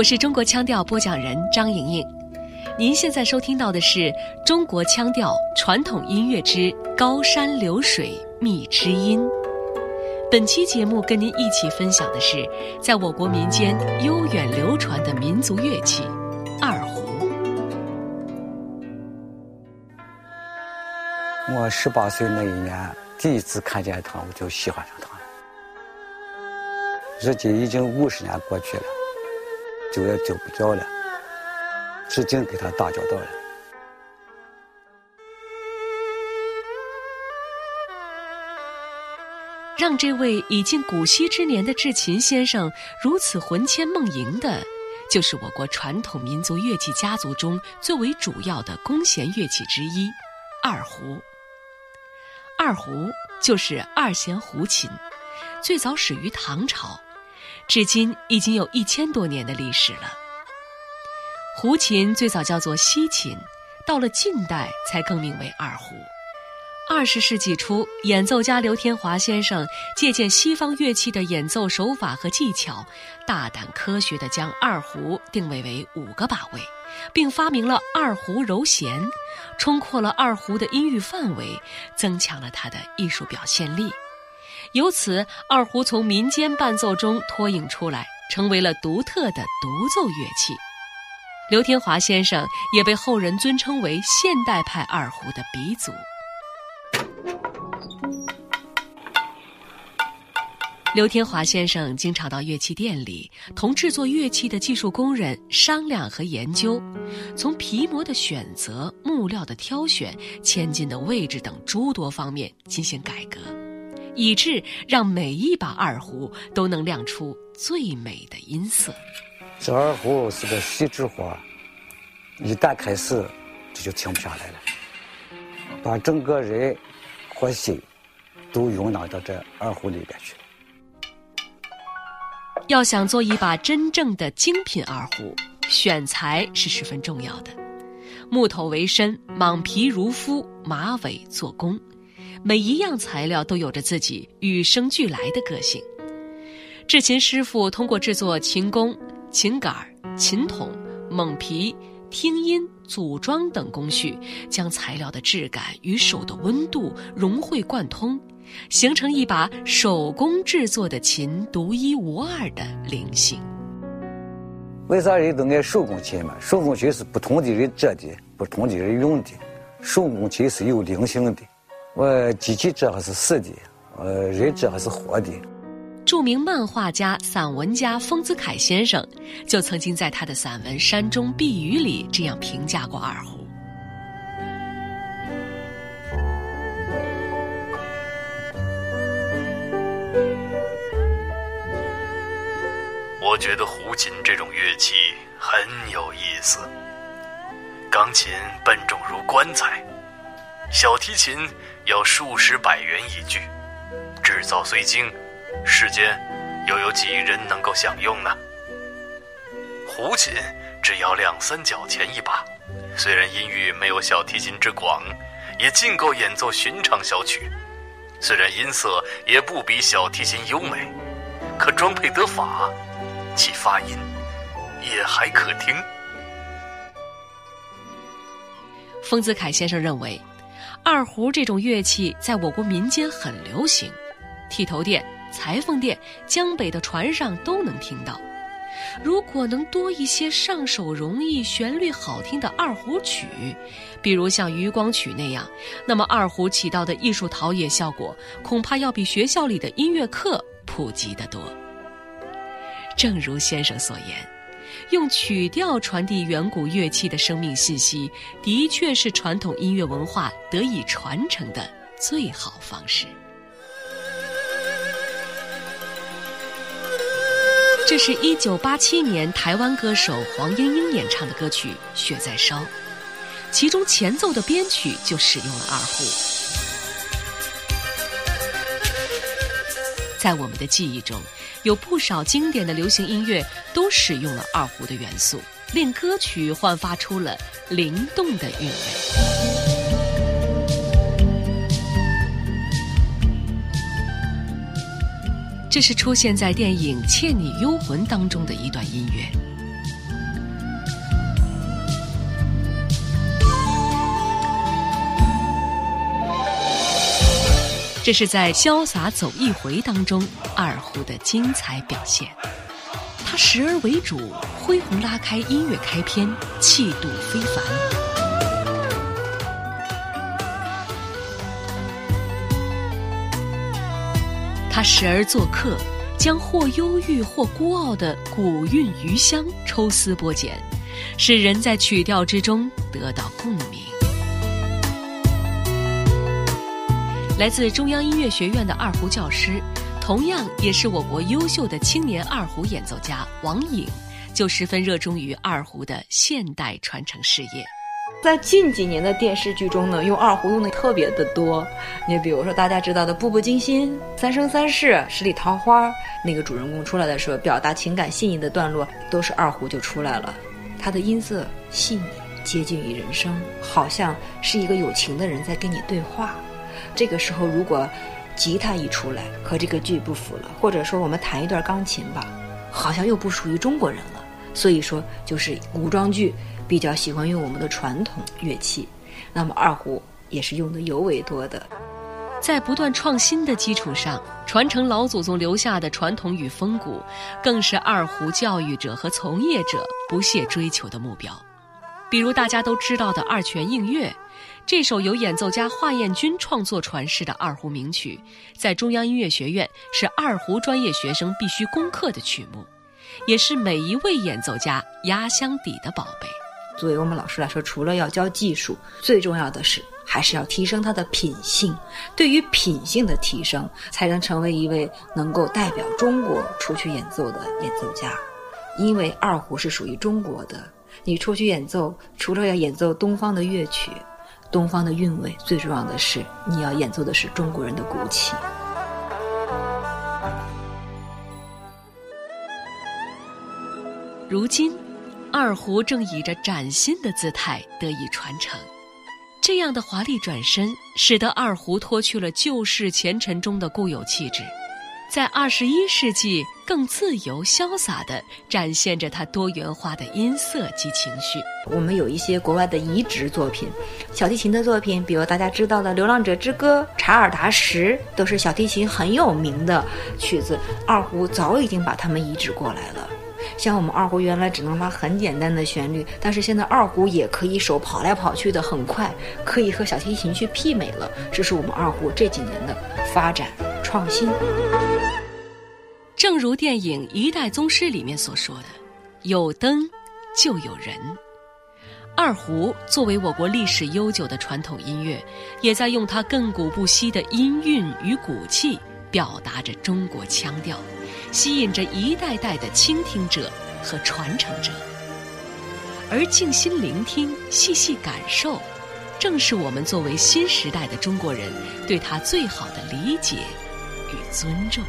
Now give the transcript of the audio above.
我是中国腔调播讲人张莹莹。您现在收听到的是中国腔调传统音乐之高山流水觅知音。本期节目跟您一起分享的是，在我国民间悠远流传的民族乐器——二胡。我十八岁那一年，第一次看见它，我就喜欢上它了。如今已经五十年过去了，救也救不着了。至今跟他打交道了。让这位已近古稀之年的智琴先生如此魂牵梦萦的，就是我国传统民族乐器家族中最为主要的弓弦乐器之一——二胡。二胡就是二弦胡琴，最早始于唐朝，至今已经有一千多年的历史了。胡琴最早叫做西琴，到了近代才更名为二胡。二十世纪初，演奏家刘天华先生借鉴西方乐器的演奏手法和技巧，大胆科学地将二胡定位为五个把位，并发明了二胡揉弦，冲扩了二胡的音域范围，增强了它的艺术表现力。由此，二胡从民间伴奏中脱颖出来，成为了独特的独奏乐器。刘天华先生也被后人尊称为现代派二胡的鼻祖。刘天华先生经常到乐器店里，同制作乐器的技术工人商量和研究，从皮膜的选择、木料的挑选、千斤的位置等诸多方面进行改革，以致让每一把二胡都能亮出最美的音色。这二胡是个细致活，一旦开始，这就停不下来了。把整个人和心都容纳到这二胡里边去了。要想做一把真正的精品二胡，选材是十分重要的。木头为身，蟒皮如肤，马尾做弓，每一样材料都有着自己与生俱来的个性。制琴师傅通过制作琴弓。琴杆、琴筒、锰皮、听音、组装等工序，将材料的质感与手的温度融会贯通，形成一把手工制作的琴独一无二的灵性。为啥人都爱手工琴嘛？手工琴是不同的人折的，不同的人用的。手工琴是有灵性的，我机器这还是死的，呃，人这还是活的。著名漫画家、散文家丰子恺先生，就曾经在他的散文《山中碧雨》里这样评价过二胡：我觉得胡琴这种乐器很有意思。钢琴笨重如棺材，小提琴要数十百元一具，制造虽精。世间又有几人能够享用呢？胡琴只要两三角钱一把，虽然音域没有小提琴之广，也尽够演奏寻常小曲；虽然音色也不比小提琴优美，可装配得法，其发音也还可听。丰子恺先生认为，二胡这种乐器在我国民间很流行，剃头店。裁缝店、江北的船上都能听到。如果能多一些上手容易、旋律好听的二胡曲，比如像《渔光曲》那样，那么二胡起到的艺术陶冶效果，恐怕要比学校里的音乐课普及得多。正如先生所言，用曲调传递远古乐器的生命信息，的确是传统音乐文化得以传承的最好方式。这是一九八七年台湾歌手黄莺莺演唱的歌曲《雪在烧》，其中前奏的编曲就使用了二胡。在我们的记忆中，有不少经典的流行音乐都使用了二胡的元素，令歌曲焕发出了灵动的韵味。这是出现在电影《倩女幽魂》当中的一段音乐，这是在《潇洒走一回》当中二胡的精彩表现。他时而为主，恢宏拉开音乐开篇，气度非凡；他时而做客，将或忧郁或孤傲的古韵余香抽丝剥茧，使人在曲调之中得到共鸣。来自中央音乐学院的二胡教师。同样也是我国优秀的青年二胡演奏家王颖，就十分热衷于二胡的现代传承事业。在近几年的电视剧中呢，用二胡用的特别的多。你比如说大家知道的《步步惊心》《三生三世》《十里桃花》，那个主人公出来的时候，表达情感细腻的段落，都是二胡就出来了。它的音色细腻，接近于人声，好像是一个有情的人在跟你对话。这个时候如果。吉他一出来，和这个剧不符了，或者说我们弹一段钢琴吧，好像又不属于中国人了。所以说，就是古装剧比较喜欢用我们的传统乐器，那么二胡也是用的尤为多的。在不断创新的基础上，传承老祖宗留下的传统与风骨，更是二胡教育者和从业者不懈追求的目标。比如大家都知道的《二泉映月》。这首由演奏家华彦钧创作传世的二胡名曲，在中央音乐学院是二胡专业学生必须攻克的曲目，也是每一位演奏家压箱底的宝贝。作为我们老师来说，除了要教技术，最重要的是还是要提升他的品性。对于品性的提升，才能成为一位能够代表中国出去演奏的演奏家。因为二胡是属于中国的，你出去演奏，除了要演奏东方的乐曲。东方的韵味，最重要的是你要演奏的是中国人的骨气。如今，二胡正以着崭新的姿态得以传承。这样的华丽转身，使得二胡脱去了旧式前尘中的固有气质。在二十一世纪，更自由潇洒地展现着它多元化的音色及情绪。我们有一些国外的移植作品，小提琴的作品，比如大家知道的《流浪者之歌》《查尔达什》，都是小提琴很有名的曲子。二胡早已经把它们移植过来了。像我们二胡原来只能拉很简单的旋律，但是现在二胡也可以手跑来跑去的很快，可以和小提琴去媲美了。这是我们二胡这几年的发展创新。正如电影《一代宗师》里面所说的：“有灯，就有人。”二胡作为我国历史悠久的传统音乐，也在用它亘古不息的音韵与骨气，表达着中国腔调，吸引着一代代的倾听者和传承者。而静心聆听、细细感受，正是我们作为新时代的中国人对它最好的理解与尊重。